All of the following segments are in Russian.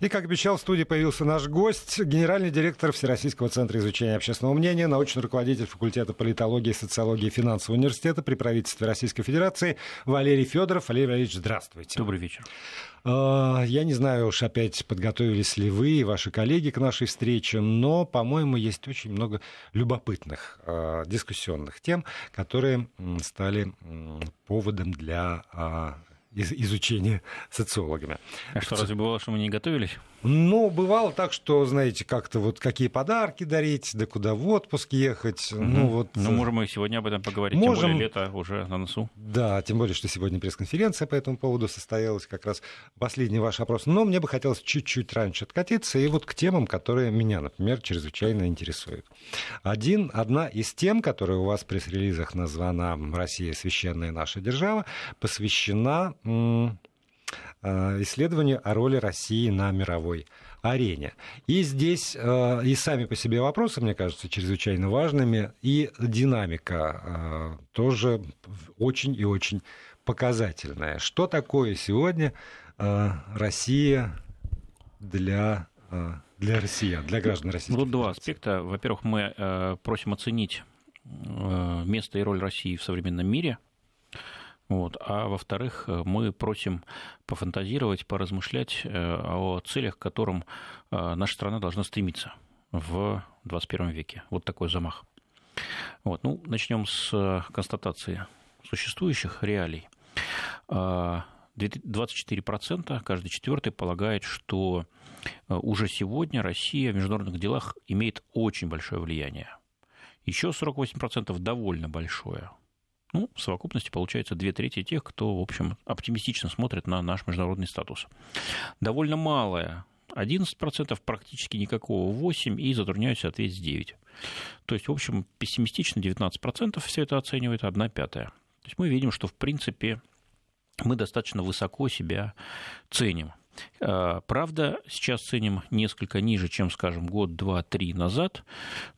И, как обещал, в студии появился наш гость, генеральный директор Всероссийского центра изучения общественного мнения, научный руководитель факультета политологии, социологии и финансового университета при правительстве Российской Федерации Валерий Федоров. Валерий Валерьевич, здравствуйте. Добрый вечер. А, я не знаю уж опять подготовились ли вы и ваши коллеги к нашей встрече, но, по-моему, есть очень много любопытных а, дискуссионных тем, которые стали поводом для а, изучения социологами. А что, разве бывало, что мы не готовились? Ну, бывало так, что, знаете, как-то вот какие подарки дарить, да куда в отпуск ехать. Угу. Ну, вот... ну, можем мы сегодня об этом поговорить, можем... тем более лето уже на носу. Да, тем более, что сегодня пресс-конференция по этому поводу состоялась, как раз последний ваш опрос. Но мне бы хотелось чуть-чуть раньше откатиться, и вот к темам, которые меня, например, чрезвычайно интересуют. Один, одна из тем, которая у вас в пресс-релизах названа «Россия – священная наша держава», посвящена Э, исследованию о роли России на мировой арене. И здесь э, и сами по себе вопросы, мне кажется, чрезвычайно важными, и динамика э, тоже очень и очень показательная. Что такое сегодня Россия для, для россиян, для граждан России? Тут два аспекта. Во-первых, мы просим оценить место и роль России в современном мире – вот. А во-вторых, э, мы просим пофантазировать, поразмышлять э, о целях, к которым э, наша страна должна стремиться в 21 веке. Вот такой замах. Вот. Ну, начнем с констатации существующих реалий. 24%, каждый четвертый полагает, что уже сегодня Россия в международных делах имеет очень большое влияние. Еще 48% довольно большое. Ну, в совокупности получается две трети тех, кто, в общем, оптимистично смотрит на наш международный статус. Довольно малая 11%, практически никакого 8%, и затрудняются ответить 9%. То есть, в общем, пессимистично 19% все это оценивает, 1 пятая. То есть мы видим, что, в принципе, мы достаточно высоко себя ценим. А, правда, сейчас ценим несколько ниже, чем, скажем, год, два, три назад.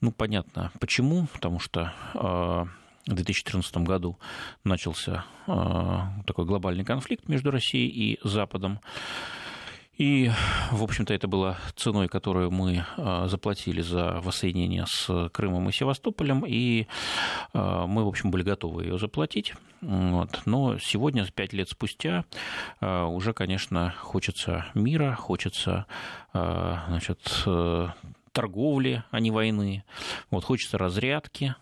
Ну, понятно, почему. Потому что а, в 2014 году начался а, такой глобальный конфликт между Россией и Западом. И, в общем-то, это было ценой, которую мы а, заплатили за воссоединение с Крымом и Севастополем, и а, мы, в общем, были готовы ее заплатить. Вот. Но сегодня, пять лет спустя, уже, конечно, хочется мира, хочется значит, торговли, а не войны. Вот, хочется разрядки,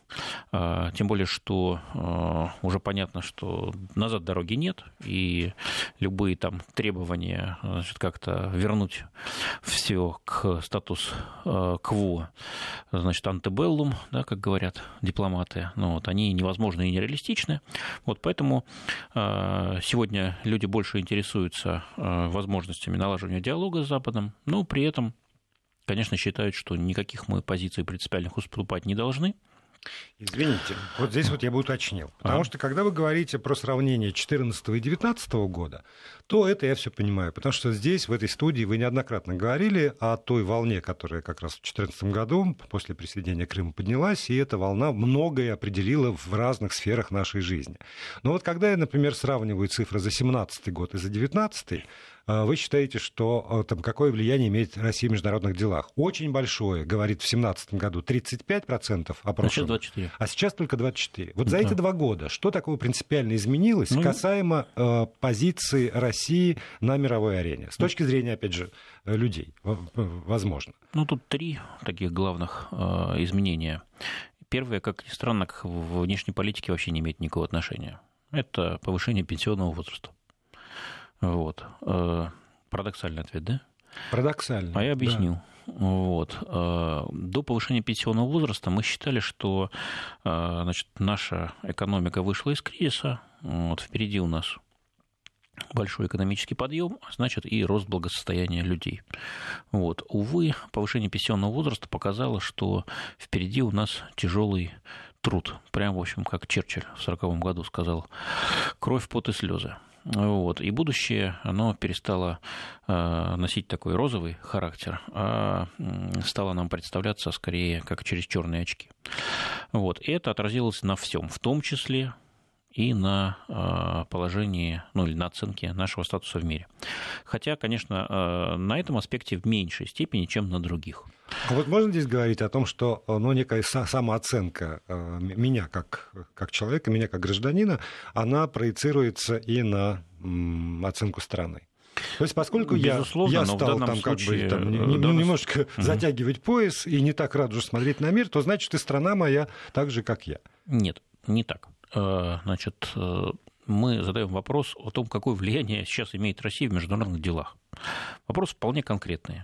а, тем более, что а, уже понятно, что назад дороги нет, и любые там требования значит, как-то вернуть все к статус а, кво, значит, антебеллум, да, как говорят дипломаты, ну, вот, они невозможны и нереалистичны. Вот поэтому сегодня люди больше интересуются возможностями налаживания диалога с Западом, но при этом конечно, считают, что никаких мы позиций принципиальных уступать не должны. Извините, вот здесь вот я бы уточнил. Потому а? что когда вы говорите про сравнение 2014 и 2019 года, то это я все понимаю. Потому что здесь, в этой студии, вы неоднократно говорили о той волне, которая как раз в 2014 году после присоединения Крыма поднялась, и эта волна многое определила в разных сферах нашей жизни. Но вот когда я, например, сравниваю цифры за 2017 год и за 2019, а вы считаете, что а, там, какое влияние имеет Россия в международных делах? Очень большое, говорит в 2017 году 35% опрошенных, а, сейчас 24. а сейчас только 24%. Вот за эти два года что такого принципиально изменилось ну, касаемо э, позиции России на мировой арене? С точки зрения, опять же, людей, возможно. Ну, тут три таких главных э, изменения. Первое, как ни странно, к внешней политике вообще не имеет никакого отношения. Это повышение пенсионного возраста. Вот. Э, парадоксальный ответ, да? Парадоксальный. А я объяснил. Да. Вот. Э, до повышения пенсионного возраста мы считали, что э, значит, наша экономика вышла из кризиса, вот, впереди у нас большой экономический подъем, а значит и рост благосостояния людей. Вот. Увы, повышение пенсионного возраста показало, что впереди у нас тяжелый труд. Прям, в общем, как Черчилль в 1940 году сказал, кровь, пот и слезы. Вот. И будущее, оно перестало э, носить такой розовый характер, а стало нам представляться скорее как через черные очки. Вот. И это отразилось на всем, в том числе и на э, положении, ну или на оценке нашего статуса в мире. Хотя, конечно, э, на этом аспекте в меньшей степени, чем на других. А вот можно здесь говорить о том, что ну, некая самооценка меня как, как человека, меня как гражданина, она проецируется и на оценку страны? То есть, поскольку Безусловно, я, я стал там случае, как бы там, не, данном... немножко угу. затягивать пояс и не так рад уже смотреть на мир, то значит и страна моя так же, как я. Нет, не так. Э, значит, э, мы задаем вопрос о том, какое влияние сейчас имеет Россия в международных делах. Вопрос вполне конкретный.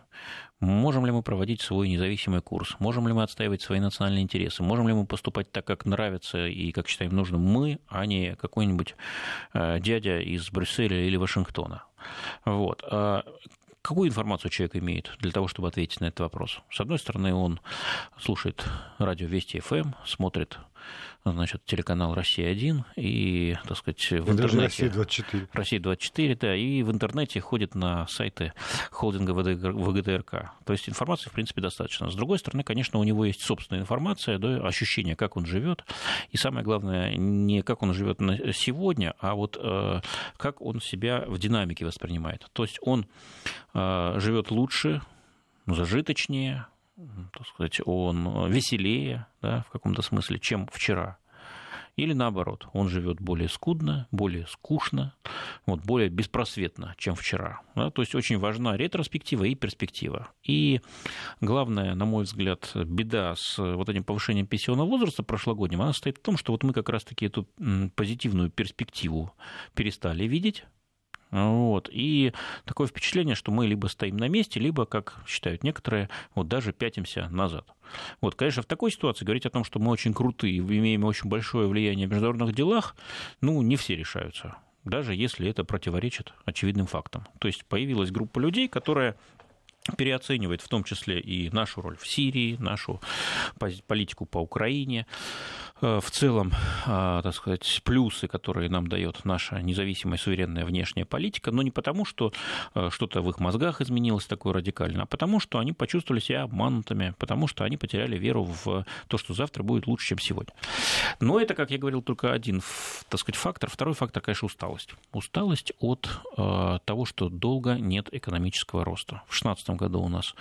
Можем ли мы проводить свой независимый курс? Можем ли мы отстаивать свои национальные интересы? Можем ли мы поступать так, как нравится и как считаем нужным мы, а не какой-нибудь э, дядя из Брюсселя или Вашингтона? Вот. А какую информацию человек имеет для того, чтобы ответить на этот вопрос? С одной стороны, он слушает радио Вести ФМ, эм, смотрит значит, телеканал «Россия-1» и, так сказать, в и интернете... «Россия-24». «Россия-24», да, и в интернете ходит на сайты холдинга ВГТРК. То есть информации, в принципе, достаточно. С другой стороны, конечно, у него есть собственная информация, да, ощущение, как он живет, и самое главное, не как он живет сегодня, а вот э, как он себя в динамике воспринимает. То есть он э, живет лучше, зажиточнее, так сказать, он веселее, да, в каком-то смысле, чем вчера. Или наоборот, он живет более скудно, более скучно, вот, более беспросветно, чем вчера. Да? То есть очень важна ретроспектива и перспектива. И главная, на мой взгляд, беда с вот этим повышением пенсионного возраста прошлогодним, она состоит в том, что вот мы как раз-таки эту позитивную перспективу перестали видеть, вот. И такое впечатление, что мы либо стоим на месте, либо, как считают некоторые, вот даже пятимся назад. Вот, конечно, в такой ситуации говорить о том, что мы очень крутые имеем очень большое влияние в международных делах, ну, не все решаются даже если это противоречит очевидным фактам. То есть появилась группа людей, которая переоценивает в том числе и нашу роль в Сирии, нашу политику по Украине, Э, в целом, а, так сказать, плюсы, которые нам дает наша независимая суверенная внешняя политика, но не потому, что э, что-то в их мозгах изменилось такое радикально, а потому, что они почувствовали себя обманутыми, потому что они потеряли веру в то, что завтра будет лучше, чем сегодня. Но это, как я говорил, только один, так сказать, фактор. Второй фактор, конечно, усталость. Усталость от э, того, что долго нет экономического роста. В 2016 году у нас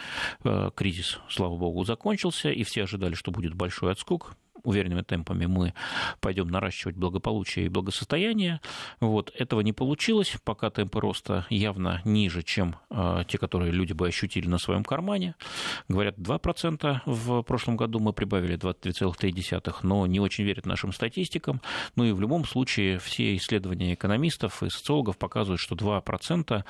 кризис, слава богу, закончился, и все ожидали, что будет большой отскок уверенными темпами мы пойдем наращивать благополучие и благосостояние. Вот. Этого не получилось, пока темпы роста явно ниже, чем э, те, которые люди бы ощутили на своем кармане. Говорят, 2% в прошлом году мы прибавили 22,3, но не очень верят нашим статистикам. Ну и в любом случае все исследования экономистов и социологов показывают, что 2%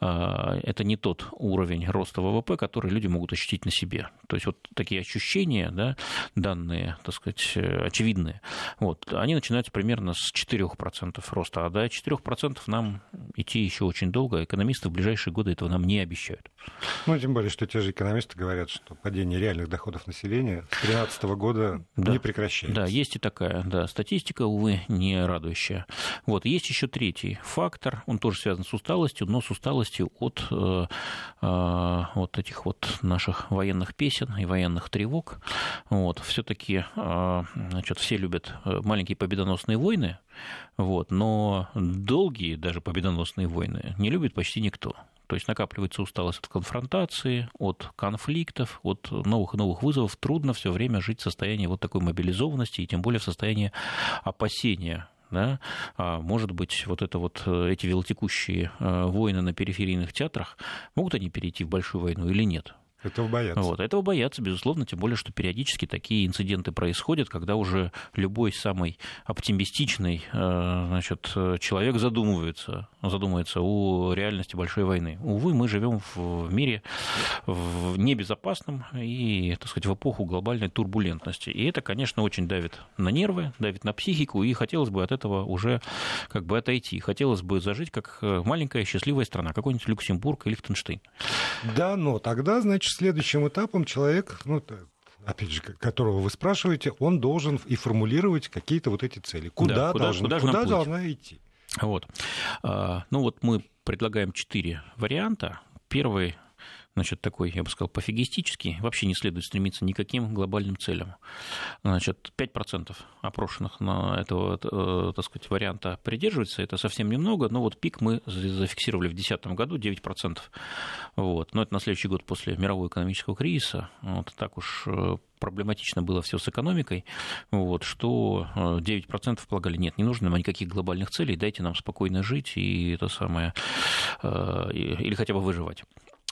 э, это не тот уровень роста ВВП, который люди могут ощутить на себе. То есть вот такие ощущения, да, данные, так сказать, сказать, э, очевидные. Вот, они начинаются примерно с 4% роста, а до 4% нам идти еще очень долго. Экономисты в ближайшие годы этого нам не обещают. Ну, тем более, что те же экономисты говорят, что падение реальных доходов населения с 2013 года да. не прекращается. Да, есть и такая да, статистика, увы, не радующая. Вот, есть еще третий фактор, он тоже связан с усталостью, но с усталостью от э, э, вот этих вот наших военных песен и военных тревог. Вот, все-таки э, значит, все любят э, маленькие победоносные войны, вот, но долгие даже победоносные войны не любит почти никто. То есть накапливается усталость от конфронтации, от конфликтов, от новых и новых вызовов. Трудно все время жить в состоянии вот такой мобилизованности и тем более в состоянии опасения да, а может быть, вот это вот э, эти велотекущие э, войны на периферийных театрах, могут они перейти в большую войну или нет? Этого боятся. Вот, этого боятся, безусловно, тем более, что периодически такие инциденты происходят, когда уже любой самый оптимистичный э, значит, человек задумывается, задумывается о реальности большой войны. Увы, мы живем в мире в небезопасном и, так сказать, в эпоху глобальной турбулентности. И это, конечно, очень давит на нервы, давит на психику, и хотелось бы от этого уже как бы отойти. Хотелось бы зажить как маленькая счастливая страна, какой-нибудь Люксембург или Лихтенштейн. Да, но тогда, значит, следующим этапом человек, ну, опять же, которого вы спрашиваете, он должен и формулировать какие-то вот эти цели. Куда, да, куда, должен, куда, куда должна идти? Вот. А, ну вот мы предлагаем четыре варианта. Первый значит, такой, я бы сказал, пофигистический, вообще не следует стремиться никаким глобальным целям. Значит, 5% опрошенных на этого, э, так сказать, варианта придерживаются, это совсем немного, но вот пик мы зафиксировали в 2010 году 9%. Вот. Но это на следующий год после мирового экономического кризиса. Вот так уж э, проблематично было все с экономикой, вот, что 9% э, полагали, нет, не нужно нам никаких глобальных целей, дайте нам спокойно жить и это самое, или хотя бы выживать.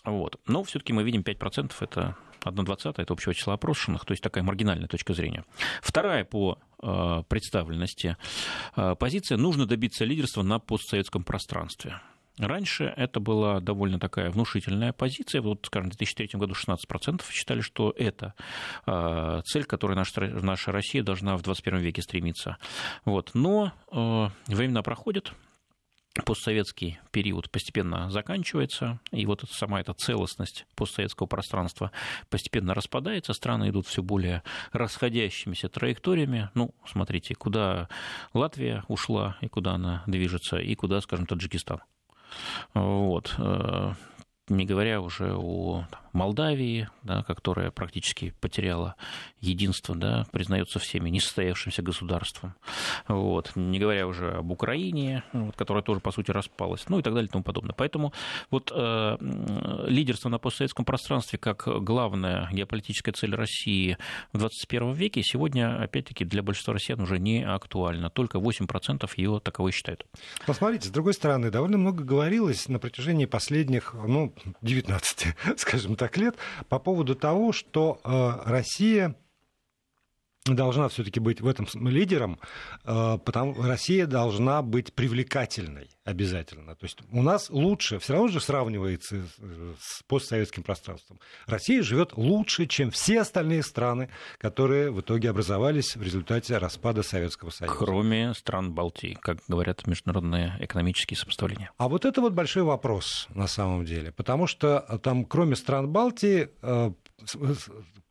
Вот. Но все-таки мы видим 5% это 1,20 это общего числа опрошенных, то есть такая маргинальная точка зрения. Вторая по э, представленности э, позиция – нужно добиться лидерства на постсоветском пространстве. Раньше это была довольно такая внушительная позиция. Вот, скажем, в 2003 году 16% считали, что это э, цель, к которой наша, наша Россия должна в 21 веке стремиться. Вот. Но времена проходят, постсоветский период постепенно заканчивается, и вот сама эта целостность постсоветского пространства постепенно распадается, страны идут все более расходящимися траекториями. Ну, смотрите, куда Латвия ушла, и куда она движется, и куда, скажем, Таджикистан. Вот не говоря уже о там, Молдавии, да, которая практически потеряла единство, да, признается всеми несостоявшимся государством, вот, не говоря уже об Украине, вот, которая тоже, по сути, распалась, ну и так далее и тому подобное. Поэтому вот э, лидерство на постсоветском пространстве как главная геополитическая цель России в 21 веке сегодня, опять-таки, для большинства россиян уже не актуально. Только 8% ее таковой считают. Посмотрите, с другой стороны, довольно много говорилось на протяжении последних, ну, 19, скажем так, лет по поводу того, что э, Россия должна все-таки быть в этом лидером, э, потому Россия должна быть привлекательной обязательно. То есть у нас лучше, все равно же сравнивается с постсоветским пространством. Россия живет лучше, чем все остальные страны, которые в итоге образовались в результате распада Советского Союза. Кроме стран Балтии, как говорят международные экономические сопоставления. А вот это вот большой вопрос на самом деле, потому что там кроме стран Балтии э,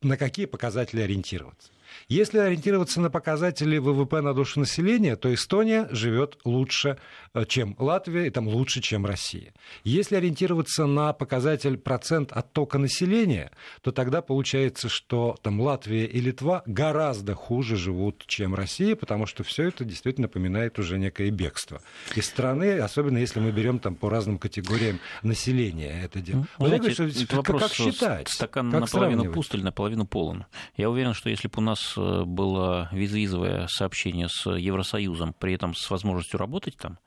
на какие показатели ориентироваться? Если ориентироваться на показатели ВВП на душу населения, то Эстония живет лучше, э, чем Латвия, и там лучше, чем Россия. Если ориентироваться на показатель процент оттока населения, то тогда получается, что там Латвия и Литва гораздо хуже живут, чем Россия, потому что все это действительно напоминает уже некое бегство из страны, особенно если мы берем там по разным категориям населения это дело. Ну, знаете, говорю, что, как, как считать? Стакан как наполовину пуст или наполовину полон. Я уверен, что если бы у нас Э, было визовое сообщение с Евросоюзом, при этом с возможностью работать там,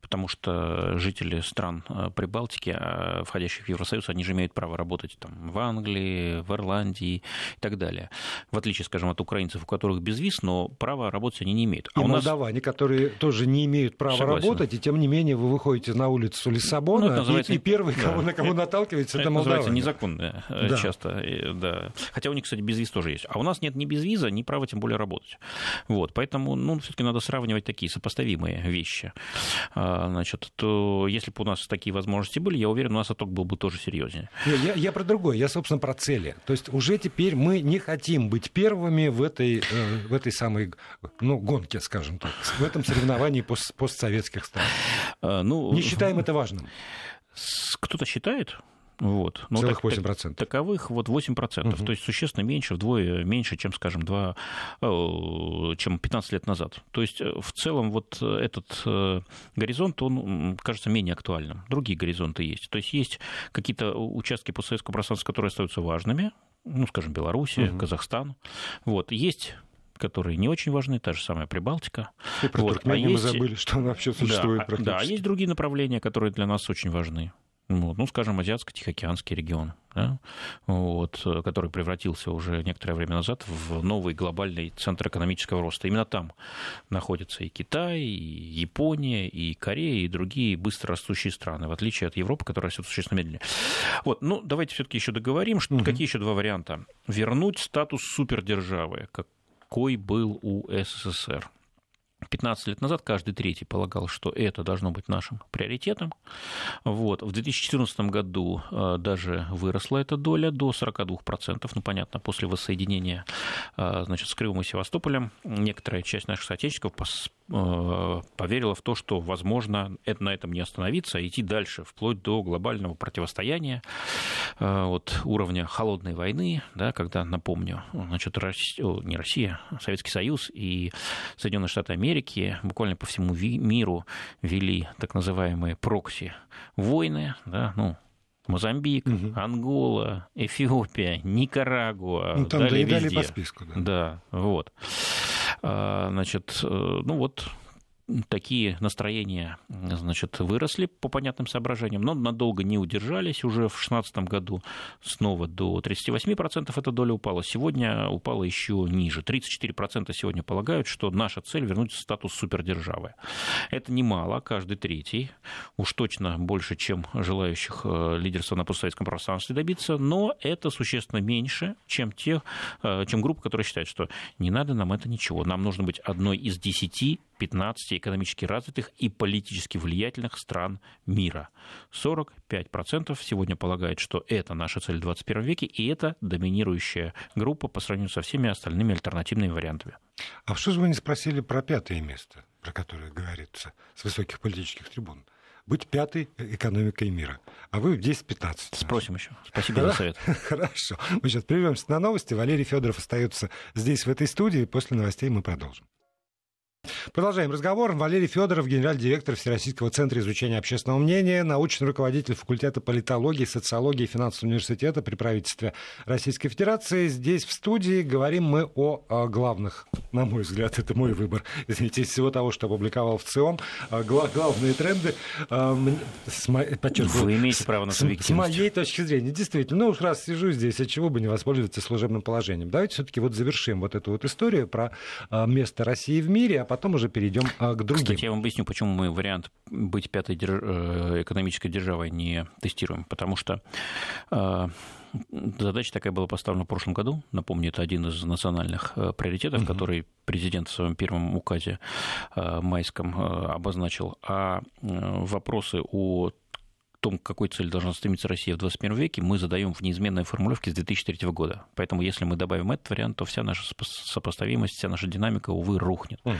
потому что жители стран э, Прибалтики, э, входящих в Евросоюз, они же имеют право работать там, в Англии, в Ирландии и так далее. В отличие, скажем, от украинцев, у которых без виз, но права работать они не имеют. А и у нас... молдаване, которые тоже не имеют права Согласен. работать, и тем не менее вы выходите на улицу Лиссабона, ну, называется... и, и первый, да. кого, на кого наталкиваетесь, это, это молдаване. называется незаконно да. часто. Да. Хотя у них, кстати, без виз тоже есть. А у нас нет ни без виза, ни права тем более работать. Вот. Поэтому ну, все-таки надо сравнивать такие сопоставимые вещи. А, значит, то если бы у нас такие возможности были, я уверен, у нас отток был бы тоже серьезнее. Я, я про другое, я, собственно, про цели. То есть уже теперь мы не хотим быть первыми в этой, э, в этой самой ну, гонке, скажем так, в этом соревновании пост, постсоветских стран. А, ну, не считаем это важным. Кто-то считает, вот. Но Целых так, 8%. Так, таковых вот 8%. Угу. То есть существенно меньше, вдвое меньше, чем, скажем, 2, э, чем 15 лет назад. То есть э, в целом вот этот э, горизонт, он кажется менее актуальным. Другие горизонты есть. То есть есть какие-то участки постсоветского пространства, которые остаются важными, ну, скажем, Белоруссия, угу. Казахстан. Вот. Есть которые не очень важны, та же самая Прибалтика. И про вот. а есть... мы забыли, что она вообще существует да, практически. Да, а есть другие направления, которые для нас очень важны вот, ну, скажем, Азиатско-Тихоокеанский регион, да, вот, который превратился уже некоторое время назад в новый глобальный центр экономического роста. Именно там находятся и Китай, и Япония, и Корея, и другие быстро растущие страны, в отличие от Европы, которая растет существенно медленнее. Вот, ну, давайте все-таки еще договорим, что, угу. какие еще два варианта. Вернуть статус супердержавы, какой был у СССР. 15 лет назад каждый третий полагал, что это должно быть нашим приоритетом. Вот. В 2014 году э, даже выросла эта доля до 42%. Ну, понятно, после воссоединения э, значит, с Крымом и Севастополем некоторая часть наших соотечественников поверила в то, что, возможно, это, на этом не остановиться, а идти дальше, вплоть до глобального противостояния э, вот, уровня холодной войны, да, когда, напомню, значит, Россия, не Россия, а Советский Союз и Соединенные Штаты Америки буквально по всему миру вели так называемые прокси-войны, да, ну, Мозамбик, угу. Ангола, Эфиопия, Никарагуа. Ну, там дали доедали везде. по списку. Да, да вот. А, значит, э, ну вот такие настроения значит, выросли по понятным соображениям, но надолго не удержались. Уже в 2016 году снова до 38% эта доля упала. Сегодня упала еще ниже. 34% сегодня полагают, что наша цель вернуть статус супердержавы. Это немало, каждый третий. Уж точно больше, чем желающих э, лидерства на постсоветском пространстве добиться, но это существенно меньше, чем, те, э, чем группа, которая считает, что не надо нам это ничего. Нам нужно быть одной из десяти 15 экономически развитых и политически влиятельных стран мира. 45% сегодня полагают, что это наша цель в 21 веке, и это доминирующая группа по сравнению со всеми остальными альтернативными вариантами. А что же вы не спросили про пятое место, про которое говорится с высоких политических трибун? быть пятой экономикой мира. А вы 10-15. Спросим еще. Спасибо за совет. Хорошо. Мы сейчас прервемся на новости. Валерий Федоров остается здесь, в этой студии. После новостей мы продолжим. Продолжаем разговор. Валерий Федоров, генеральный директор Всероссийского центра изучения общественного мнения, научный руководитель факультета политологии, социологии и финансового университета при правительстве Российской Федерации. Здесь в студии говорим мы о, о главных, на мой взгляд, это мой выбор, извините, из всего того, что опубликовал в ЦИОМ, гла- главные тренды. С мо... Вы имеете право на субъективность. С моей точки зрения, действительно. Ну уж раз сижу здесь, от чего бы не воспользоваться служебным положением. Давайте все-таки вот завершим вот эту вот историю про место России в мире, а потом уже перейдем а, к другим. Кстати, я вам объясню, почему мы вариант быть пятой держ... Э, экономической державой не тестируем. Потому что э, задача такая была поставлена в прошлом году. Напомню, это один из национальных э, приоритетов, угу. который президент в своем первом указе майском обозначил. А вопросы о том, к какой цели должна стремиться Россия в 21 веке, мы задаем в неизменной формулировке с 2003 года. Поэтому, если мы добавим этот вариант, то вся наша сопоставимость, вся наша динамика, увы, рухнет. Угу.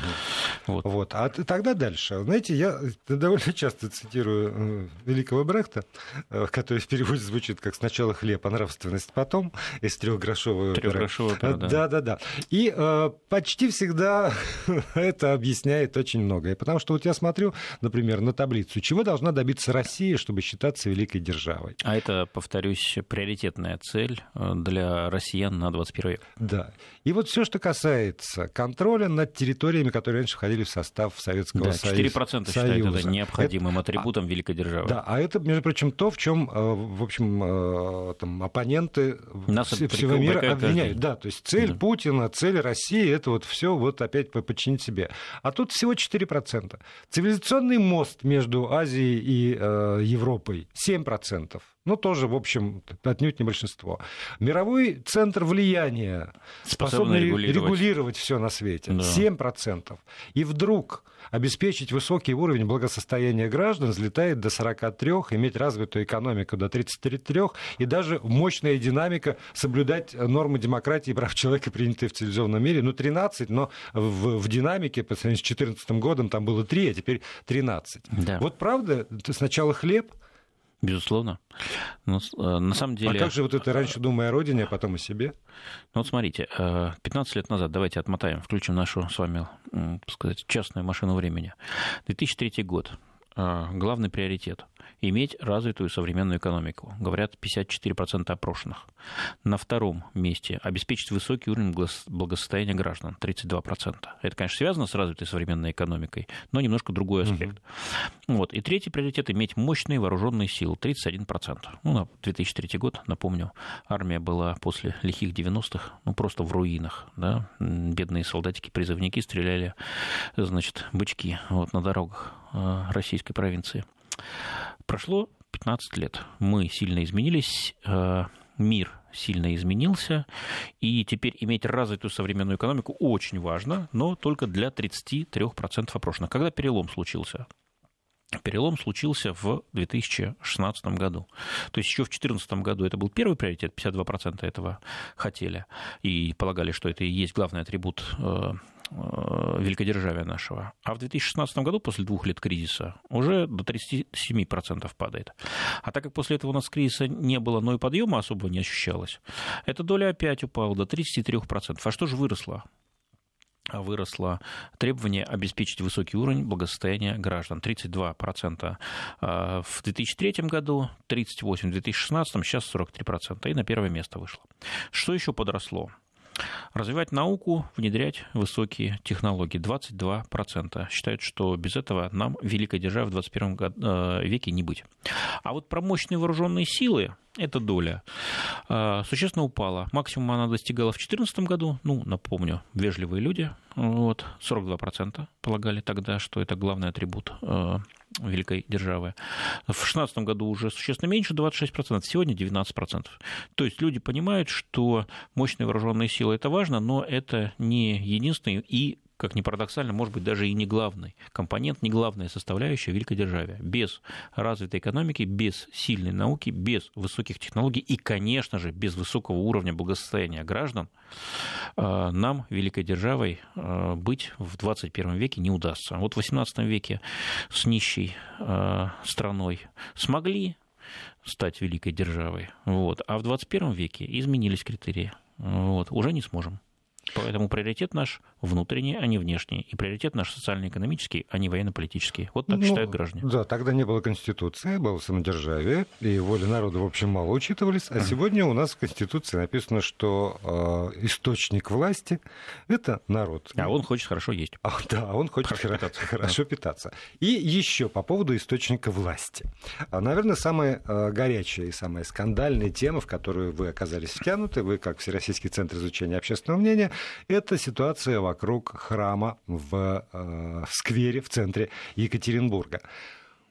Вот. вот. А тогда дальше. Знаете, я довольно часто цитирую э, великого Брехта, э, который в переводе звучит как «сначала хлеб, а нравственность потом», из трехгрошовой оперы, да. Да, да, да. И э, почти всегда это объясняет очень многое. Потому что вот я смотрю, например, на таблицу, чего должна добиться Россия, чтобы считаться великой державой. А это, повторюсь, приоритетная цель э, для россиян на 21 век. Да. И вот все, что касается контроля над территориями, которые раньше входили в состав Советского да, Союза. 4% считают это необходимым это, атрибутом а, великой державы. Да, а это, между прочим, то, в чем, э, в общем, э, там, оппоненты Нас всего мира обвиняют. Да, то есть цель да. Путина, цель России, это вот все вот опять подчинить себе. А тут всего 4%. Цивилизационный мост между Азией и э, Европой Европой 7%. Ну, тоже, в общем, отнюдь не большинство. Мировой центр влияния, способный, регулировать, регулировать все на свете, да. 7%. И вдруг обеспечить высокий уровень благосостояния граждан взлетает до 43, иметь развитую экономику до 33, и даже мощная динамика соблюдать нормы демократии и прав человека, принятые в цивилизованном мире. Ну, 13, но в, в динамике по сравнению с 2014 годом там было 3, а теперь 13. Да. Вот правда, сначала хлеб, Безусловно. Но, э, на самом деле... А как же вот это раньше думая о родине, а потом о себе? Ну вот смотрите, 15 э, лет назад, давайте отмотаем, включим нашу с вами, так сказать, частную машину времени. 2003 год. Э, главный приоритет – иметь развитую современную экономику. Говорят 54% опрошенных. На втором месте обеспечить высокий уровень благосостояния граждан 32%. Это, конечно, связано с развитой современной экономикой, но немножко другой аспект. Угу. Вот. И третий приоритет иметь мощные вооруженные силы 31%. Ну, на 2003 год, напомню, армия была после лихих 90-х ну, просто в руинах. Да? Бедные солдатики-призывники стреляли, значит, бычки вот, на дорогах э, российской провинции. Прошло 15 лет. Мы сильно изменились, э, мир сильно изменился, и теперь иметь развитую современную экономику очень важно, но только для 33% опрошенных. Когда перелом случился? Перелом случился в 2016 году. То есть еще в 2014 году это был первый приоритет, 52% этого хотели и полагали, что это и есть главный атрибут э, э, великодержавия нашего. А в 2016 году, после двух лет кризиса, уже до 37% падает. А так как после этого у нас кризиса не было, но и подъема особо не ощущалось, эта доля опять упала до 33%. А что же выросло? Выросло требование обеспечить высокий уровень благосостояния граждан. 32% а, в 2003 году, 38% в 2016, сейчас 43%. И на первое место вышло. Что еще подросло? Развивать науку, внедрять высокие технологии. 22% считают, что без этого нам, великой державе в 21 э, веке, не быть. А вот про мощные вооруженные силы, эта доля э, существенно упала. Максимум она достигала в 2014 году. Ну, напомню, вежливые люди, вот, 42% полагали тогда, что это главный атрибут э, великой державы. В 2016 году уже существенно меньше, 26%, сегодня 19%. То есть люди понимают, что мощные вооруженные силы это важно, но это не единственный и как ни парадоксально, может быть, даже и не главный компонент, не главная составляющая великой державе. Без развитой экономики, без сильной науки, без высоких технологий и, конечно же, без высокого уровня благосостояния граждан э, нам, великой державой, э, быть в 21 веке не удастся. Вот в 18 веке с нищей э, страной смогли стать великой державой, вот, а в 21 веке изменились критерии. Вот, уже не сможем. Поэтому приоритет наш внутренний, а не внешний. И приоритет наш социально-экономический, а не военно-политический. Вот так ну, считают граждане. Да, тогда не было Конституции, было самодержавие, и воля народа, в общем, мало учитывались. А сегодня у нас в Конституции написано, что э, источник власти – это народ. А он хочет хорошо есть. А, да, он хочет хорошо, питаться. хорошо питаться. И еще по поводу источника власти. А, наверное, самая э, горячая и самая скандальная тема, в которую вы оказались втянуты, вы как Всероссийский центр изучения общественного мнения, это ситуация вокруг храма в, э, в сквере в центре Екатеринбурга.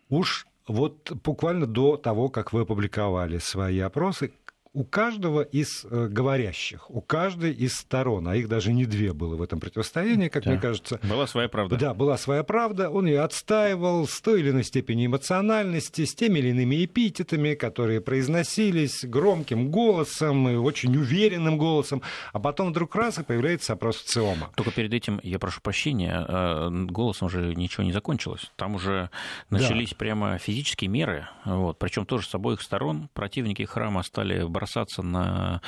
Уж вот буквально до того, как вы опубликовали свои опросы, у каждого из э, говорящих, у каждой из сторон, а их даже не две было в этом противостоянии, как да. мне кажется. Была своя правда. Да, была своя правда. Он ее отстаивал с той или иной степенью эмоциональности, с теми или иными эпитетами, которые произносились громким голосом и очень уверенным голосом. А потом вдруг раз и появляется опрос ЦИОМа. Только перед этим, я прошу прощения, э, голосом уже ничего не закончилось. Там уже начались да. прямо физические меры. Вот, причем тоже с обоих сторон противники храма стали бросать бросаться на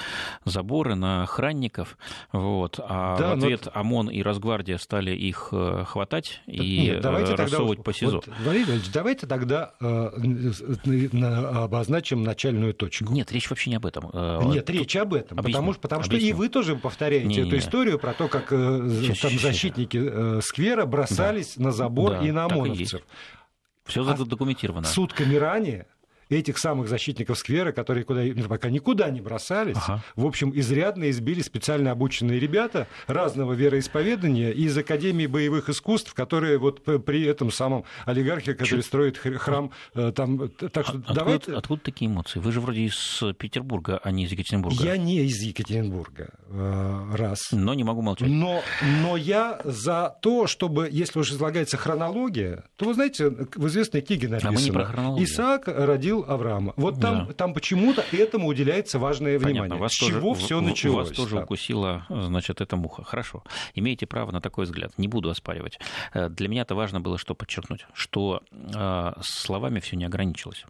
заборы, на охранников, вот, а да, в ответ но... ОМОН и Росгвардия стали их э, хватать так, и нет, давайте рассовывать тогда, по СИЗО. Вот, Иванович, давайте тогда э, обозначим начальную точку. Нет, речь вообще не об этом. Э, нет, Тут... речь об этом, объясню, потому, потому что и вы тоже повторяете не, эту не, историю про то, как э, сейчас, там сейчас, защитники сейчас. сквера бросались да. на забор да, и на ОМОНовцев. Все а задокументировано. Сутками ранее этих самых защитников сквера, которые куда, пока никуда не бросались, ага. в общем, изрядно избили специально обученные ребята разного вероисповедания из Академии боевых искусств, которые вот при этом самом олигархе, который Чуть... строит храм, э, там, так что а, давайте... Откуда, откуда такие эмоции? Вы же вроде из Петербурга, а не из Екатеринбурга. Я не из Екатеринбурга, э, раз. Но не могу молчать. Но, но я за то, чтобы, если уж излагается хронология, то, вы знаете, в известной книге написано, а мы не про хронологию. Исаак родил родил Авраама. Вот там, да. там почему-то этому уделяется важное Понятно. внимание. Вас С тоже, чего все началось? Вас тоже да. укусила, значит, эта муха. Хорошо. Имеете право на такой взгляд. Не буду оспаривать. Э, для меня это важно было что подчеркнуть, что э, словами все не ограничилось.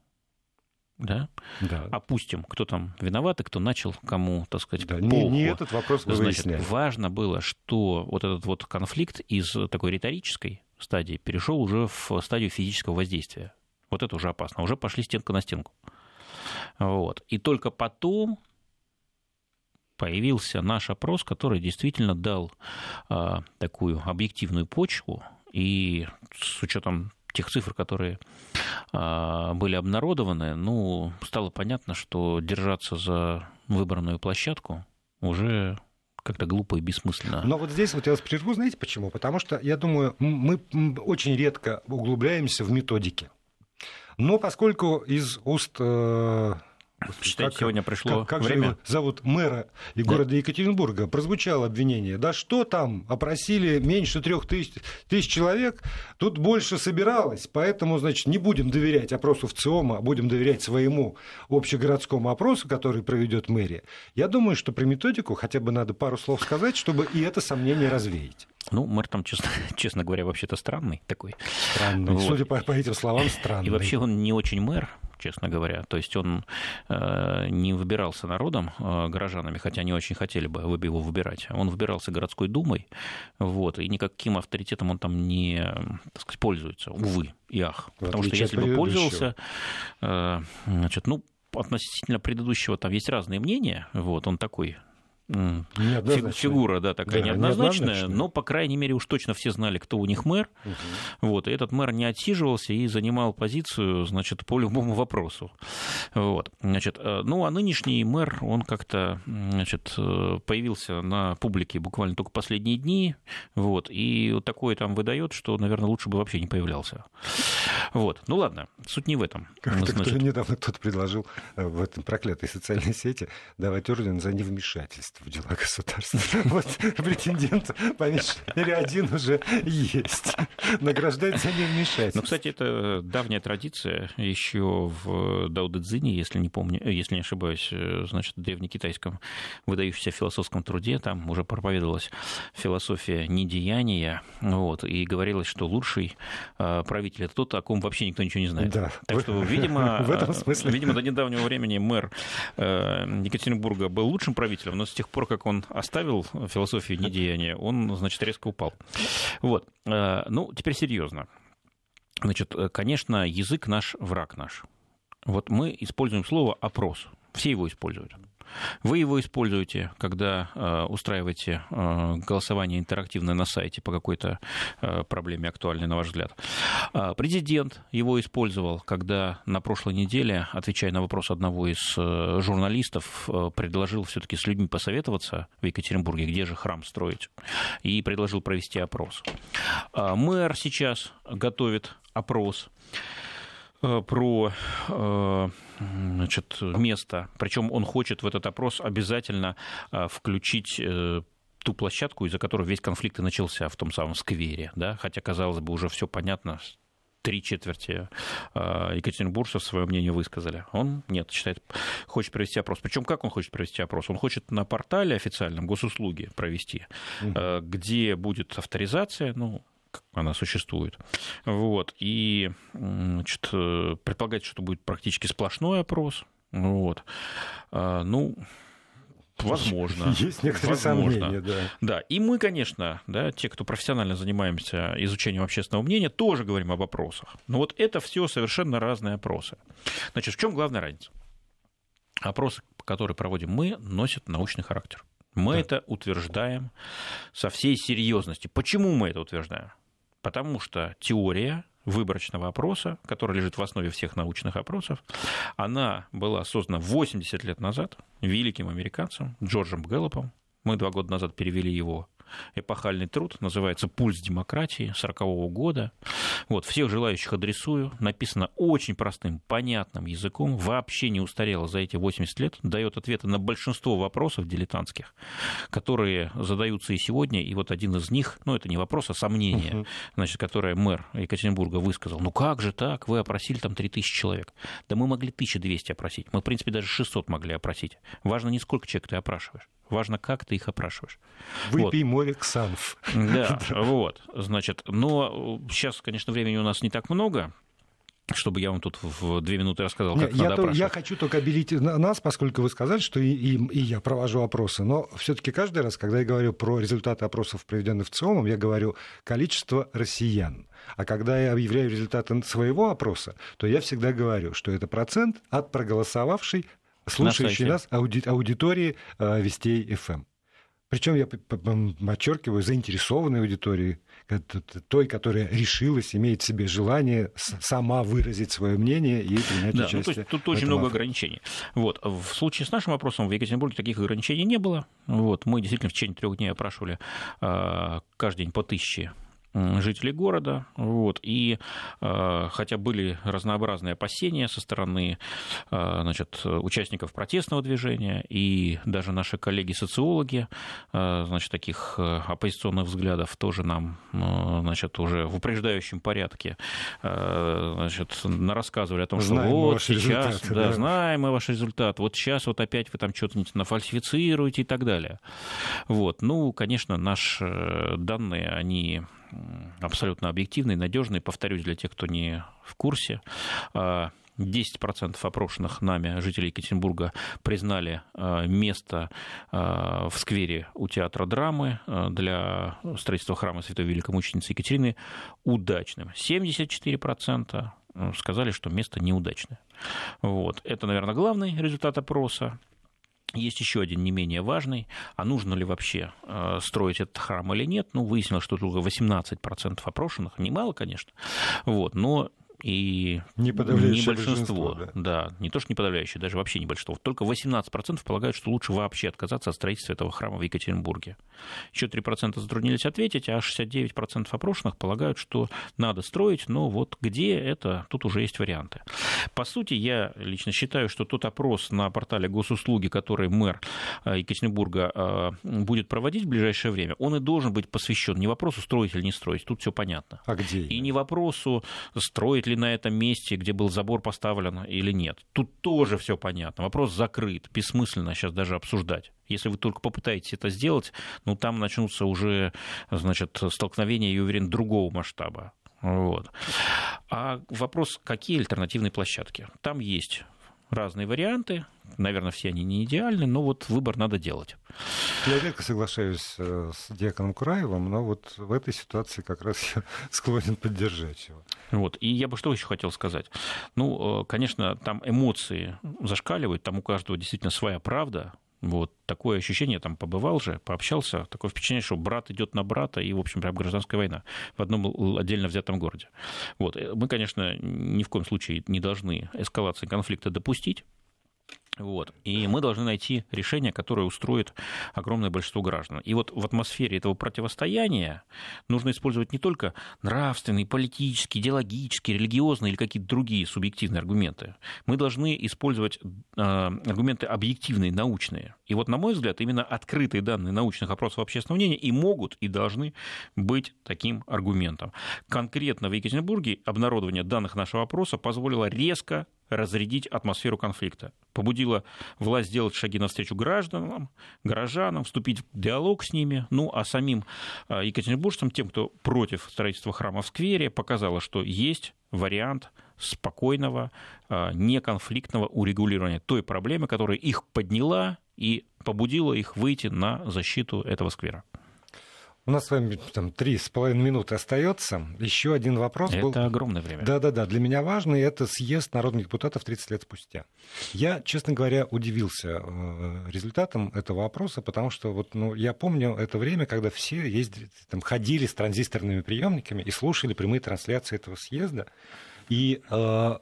Да? да. Опустим, кто там виноват и кто начал, кому, так сказать, да, не, не этот вопрос мы Значит, выясняли. важно было, что вот этот вот конфликт из такой риторической стадии перешел уже в стадию физического воздействия. Вот это уже опасно. Уже пошли стенка на стенку. Вот. И только потом появился наш опрос, который действительно дал а, такую объективную почву, и с учетом тех цифр, которые а, были обнародованы, ну, стало понятно, что держаться за выбранную площадку уже как-то глупо и бессмысленно. Но вот здесь вот я вас прерву, знаете почему? Потому что, я думаю, мы очень редко углубляемся в методики. Но поскольку из уст э, Господи, Считаете, как, сегодня пришло как, как время? Же его зовут мэра и города да. Екатеринбурга. Прозвучало обвинение. Да что там, опросили меньше трех тысяч, тысяч человек, тут больше собиралось, поэтому, значит, не будем доверять опросу в ЦИОМа, а будем доверять своему общегородскому опросу, который проведет мэрия. Я думаю, что про методику хотя бы надо пару слов сказать, чтобы и это сомнение развеять. Ну, мэр там, честно, честно говоря, вообще-то странный такой. Странный. Вот. Судя по, по этим словам, странный. И вообще он не очень мэр, честно говоря. То есть он э, не выбирался народом, э, горожанами, хотя они очень хотели бы его выбирать. Он выбирался городской думой, вот, и никаким авторитетом он там не так сказать, пользуется, увы и ах. Потому что если бы пользовался, э, значит, ну, относительно предыдущего там есть разные мнения. Вот, он такой фигура, да, такая да, неоднозначная, неоднозначная, но, по крайней мере, уж точно все знали, кто у них мэр. Угу. Вот, и этот мэр не отсиживался и занимал позицию, значит, по любому вопросу. Вот, значит, э, ну, а нынешний мэр, он как-то, значит, э, появился на публике буквально только последние дни, вот, и вот такое там выдает, что, наверное, лучше бы вообще не появлялся. Вот, ну ладно, суть не в этом. Как-то значит... кто, недавно кто-то предложил э, в этом проклятой социальной сети давать орден за невмешательство в дела государства. Вот претендент, по меньшей мере, один уже есть. Награждать за невмешательство. Ну, кстати, это давняя традиция еще в Даудзине, если не помню, если не ошибаюсь, значит, в древнекитайском выдающемся философском труде, там уже проповедовалась философия недеяния, вот, и говорилось, что лучший а, правитель это тот, о ком вообще никто ничего не знает. Да. Так что, видимо, в этом смысле. видимо, до недавнего времени мэр э, Екатеринбурга был лучшим правителем, но с тех пор, как он оставил философию недеяния, он, значит, резко упал. Вот. Э, ну, теперь серьезно. Значит, э, конечно, язык наш враг наш. Вот мы используем слово опрос. Все его используют. Вы его используете, когда э, устраиваете э, голосование интерактивное на сайте по какой-то э, проблеме актуальной, на ваш взгляд. А президент его использовал, когда на прошлой неделе, отвечая на вопрос одного из журналистов, предложил все-таки с людьми посоветоваться в Екатеринбурге, где же храм строить, и предложил провести опрос. А мэр сейчас готовит опрос про значит, место. Причем он хочет в этот опрос обязательно а, включить э, ту площадку, из-за которой весь конфликт и начался в том самом сквере, да, хотя, казалось бы, уже все понятно, три четверти екатеринбуржцев свое мнение высказали. Он нет, считает, хочет провести опрос. Причем как он хочет провести опрос? Он хочет на портале официальном госуслуги провести, угу. где будет авторизация, ну, она существует. Вот. И значит, э, предполагать, что это будет практически сплошной опрос. Вот. А, ну, Возможно. Есть некоторые возможно. сомнения, да. Да, и мы, конечно, да, те, кто профессионально занимаемся изучением общественного мнения, тоже говорим об опросах. Но вот это все совершенно разные опросы. Значит, в чем главная разница? Опросы, которые проводим мы, носят научный характер. Мы да. это утверждаем со всей серьезностью. Почему мы это утверждаем? Потому что теория выборочного опроса, которая лежит в основе всех научных опросов, она была создана 80 лет назад великим американцем Джорджем Гэллопом. Мы два года назад перевели его эпохальный труд, называется «Пульс демократии» 40 года. Вот, всех желающих адресую. Написано очень простым, понятным языком, вообще не устарело за эти 80 лет, дает ответы на большинство вопросов дилетантских, которые задаются и сегодня, и вот один из них, ну, это не вопрос, а сомнение, uh-huh. значит, которое мэр Екатеринбурга высказал. Ну, как же так? Вы опросили там 3000 человек. Да мы могли 1200 опросить. Мы, в принципе, даже 600 могли опросить. Важно не сколько человек ты опрашиваешь. Важно, как ты их опрашиваешь. Выпей вот. море ксанов. Да, вот. Значит, но сейчас, конечно, времени у нас не так много чтобы я вам тут в две минуты рассказал, как Нет, надо я, я хочу только обелить нас, поскольку вы сказали, что и, и, и я провожу опросы. Но все-таки каждый раз, когда я говорю про результаты опросов, проведенных в ЦИОМом, я говорю количество россиян. А когда я объявляю результаты своего опроса, то я всегда говорю, что это процент от проголосовавшей слушающей на нас ауди- аудитории э, Вестей ФМ. Причем я подчеркиваю, заинтересованной аудитории, той, которая решилась, имеет в себе желание сама выразить свое мнение и принять да, участие. Ну, то есть, тут очень много ограничений. Вот. В случае с нашим вопросом в Екатеринбурге таких ограничений не было. Вот. Мы действительно в течение трех дней опрашивали э, каждый день по тысяче жителей города. Вот, и э, хотя были разнообразные опасения со стороны э, значит, участников протестного движения и даже наши коллеги-социологи э, значит, таких оппозиционных взглядов тоже нам значит, уже в упреждающем порядке значит, рассказывали о том, что знаем вот сейчас, да, да, знаем мы ваш результат, вот сейчас вот опять вы там что-то нафальсифицируете и так далее. Вот. Ну, конечно, наши данные, они абсолютно объективный, надежный. Повторюсь, для тех, кто не в курсе, 10% а, опрошенных нами жителей Екатеринбурга признали а, место а, в сквере у театра драмы для строительства храма Святой Великомученицы Екатерины удачным. 74% сказали, что место неудачное. Вот. Это, наверное, главный результат опроса. Есть еще один не менее важный. А нужно ли вообще э, строить этот храм или нет? Ну, выяснилось, что только 18% опрошенных, немало, конечно, вот, но и не, не большинство, да. да, не то что не подавляющее, даже вообще не большинство. Только 18% полагают, что лучше вообще отказаться от строительства этого храма в Екатеринбурге. Еще 3% затруднились ответить, а 69% опрошенных полагают, что надо строить, но вот где это, тут уже есть варианты. По сути, я лично считаю, что тот опрос на портале госуслуги, который мэр э, Екатеринбурга э, будет проводить в ближайшее время, он и должен быть посвящен не вопросу строить или не строить, тут все понятно. А где? И не вопросу строить ли на этом месте, где был забор поставлен или нет. Тут тоже все понятно. Вопрос закрыт. Бессмысленно сейчас даже обсуждать. Если вы только попытаетесь это сделать, ну, там начнутся уже, значит, столкновения, я уверен, другого масштаба. Вот. А вопрос, какие альтернативные площадки? Там есть разные варианты. Наверное, все они не идеальны, но вот выбор надо делать. Я редко соглашаюсь э, с Диаконом Кураевым, но вот в этой ситуации как раз я склонен поддержать его. Вот. И я бы что еще хотел сказать? Ну, э, конечно, там эмоции зашкаливают, там у каждого действительно своя правда, вот такое ощущение, там побывал же, пообщался, такое впечатление, что брат идет на брата, и, в общем, прям гражданская война в одном отдельно взятом городе. Вот. Мы, конечно, ни в коем случае не должны эскалации конфликта допустить, вот. И мы должны найти решение, которое устроит огромное большинство граждан. И вот в атмосфере этого противостояния нужно использовать не только нравственные, политические, идеологические, религиозные или какие-то другие субъективные аргументы. Мы должны использовать э, аргументы объективные, научные. И вот, на мой взгляд, именно открытые данные научных опросов общественного мнения и могут, и должны быть таким аргументом. Конкретно в Екатеринбурге обнародование данных нашего опроса позволило резко разрядить атмосферу конфликта, побудила власть сделать шаги навстречу гражданам, горожанам, вступить в диалог с ними, ну а самим а, екатеринбуржцам, тем, кто против строительства храма в сквере, показала, что есть вариант спокойного, а, неконфликтного урегулирования той проблемы, которая их подняла и побудила их выйти на защиту этого сквера. У нас с вами там три с половиной минуты остается. Еще один вопрос это был... Это огромное время. Да-да-да. Для меня важный это съезд народных депутатов 30 лет спустя. Я, честно говоря, удивился э, результатом этого вопроса, потому что вот, ну, я помню это время, когда все ездили, там, ходили с транзисторными приемниками и слушали прямые трансляции этого съезда. И э,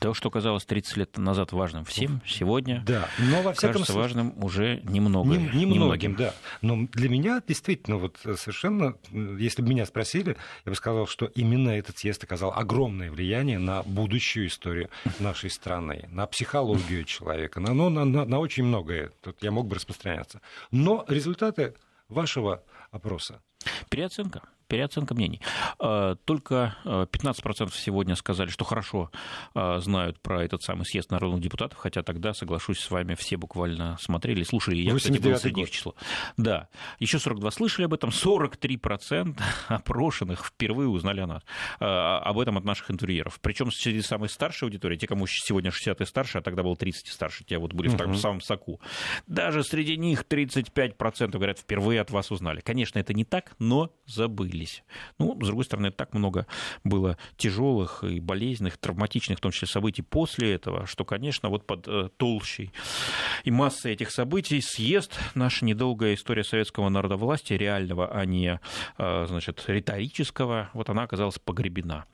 то, что казалось 30 лет назад важным всем, сегодня да, но во всяком кажется случае, важным уже немного. Не, не немногим, да. Но для меня действительно вот совершенно, если бы меня спросили, я бы сказал, что именно этот съезд оказал огромное влияние на будущую историю нашей страны, на психологию человека, на, ну, на, на, на очень многое. Тут я мог бы распространяться. Но результаты вашего опроса. Переоценка переоценка мнений. А, только 15% а, сегодня сказали, что хорошо а, знают про этот самый съезд народных депутатов, хотя тогда, соглашусь с вами, все буквально смотрели, слушали. Я, кстати, был среди их числа. Да. Еще 42 слышали об этом, 43% опрошенных впервые узнали о нас, об этом от наших интервьюеров. Причем среди самой старшей аудитории, те, кому сегодня 60 и старше, а тогда был 30 и старше, те вот были uh-huh. в самом соку. Даже среди них 35% говорят, впервые от вас узнали. Конечно, это не так, но забыли появились. Ну, с другой стороны, так много было тяжелых и болезненных, травматичных, в том числе, событий после этого, что, конечно, вот под э, толщей и массой этих событий съезд, наша недолгая история советского народовластия, реального, а не, э, значит, риторического, вот она оказалась погребена.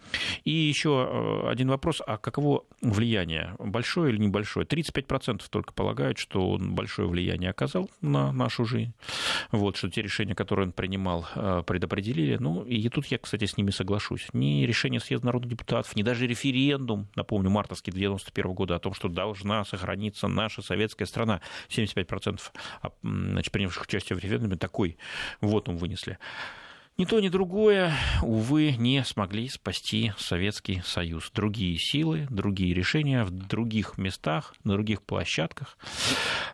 И еще э, один вопрос, а каково влияние? Большое или небольшое? 35% только полагают, что он большое влияние оказал на нашу жизнь. Вот, что те решения, которые он принимал, предопределили видели, ну, и тут я, кстати, с ними соглашусь, ни решение съезда народных депутатов, ни даже референдум, напомню, мартовский 91 года о том, что должна сохраниться наша советская страна, 75% значит, принявших участие в референдуме такой вот он вынесли. Ни то, ни другое, увы, не смогли спасти Советский Союз. Другие силы, другие решения в других местах, на других площадках,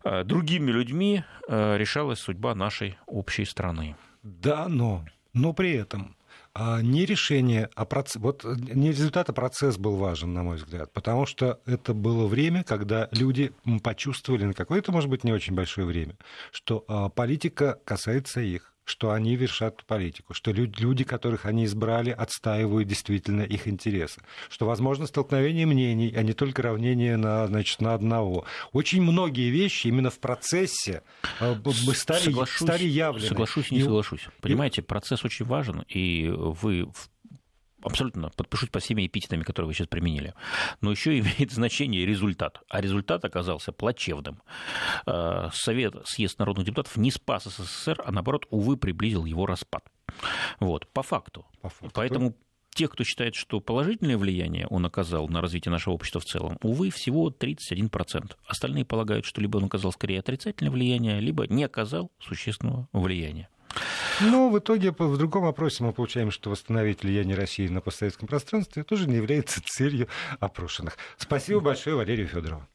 э, другими людьми э, решалась судьба нашей общей страны. Да, но, но при этом а не решение, а процесс, вот не результат, а процесс был важен, на мой взгляд, потому что это было время, когда люди почувствовали на какое-то, может быть, не очень большое время, что а, политика касается их что они вершат политику, что люди, которых они избрали, отстаивают действительно их интересы, что возможно столкновение мнений, а не только равнение на, значит, на одного. Очень многие вещи именно в процессе э, стали, соглашусь, стали явлены. Соглашусь, не и... соглашусь. Понимаете, процесс очень важен, и вы абсолютно подпишусь по всеми эпитетами, которые вы сейчас применили. Но еще имеет значение результат. А результат оказался плачевным. Э, Совет, съезд народных депутатов не спас СССР, а наоборот, увы, приблизил его распад. Вот, по факту. По факту. Поэтому тех, кто считает, что положительное влияние он оказал на развитие нашего общества в целом, увы, всего 31%. Остальные полагают, что либо он оказал скорее отрицательное влияние, либо не оказал существенного влияния. Но в итоге в другом опросе мы получаем, что восстановить влияние России на постсоветском пространстве тоже не является целью опрошенных. Спасибо большое Валерию Федорову.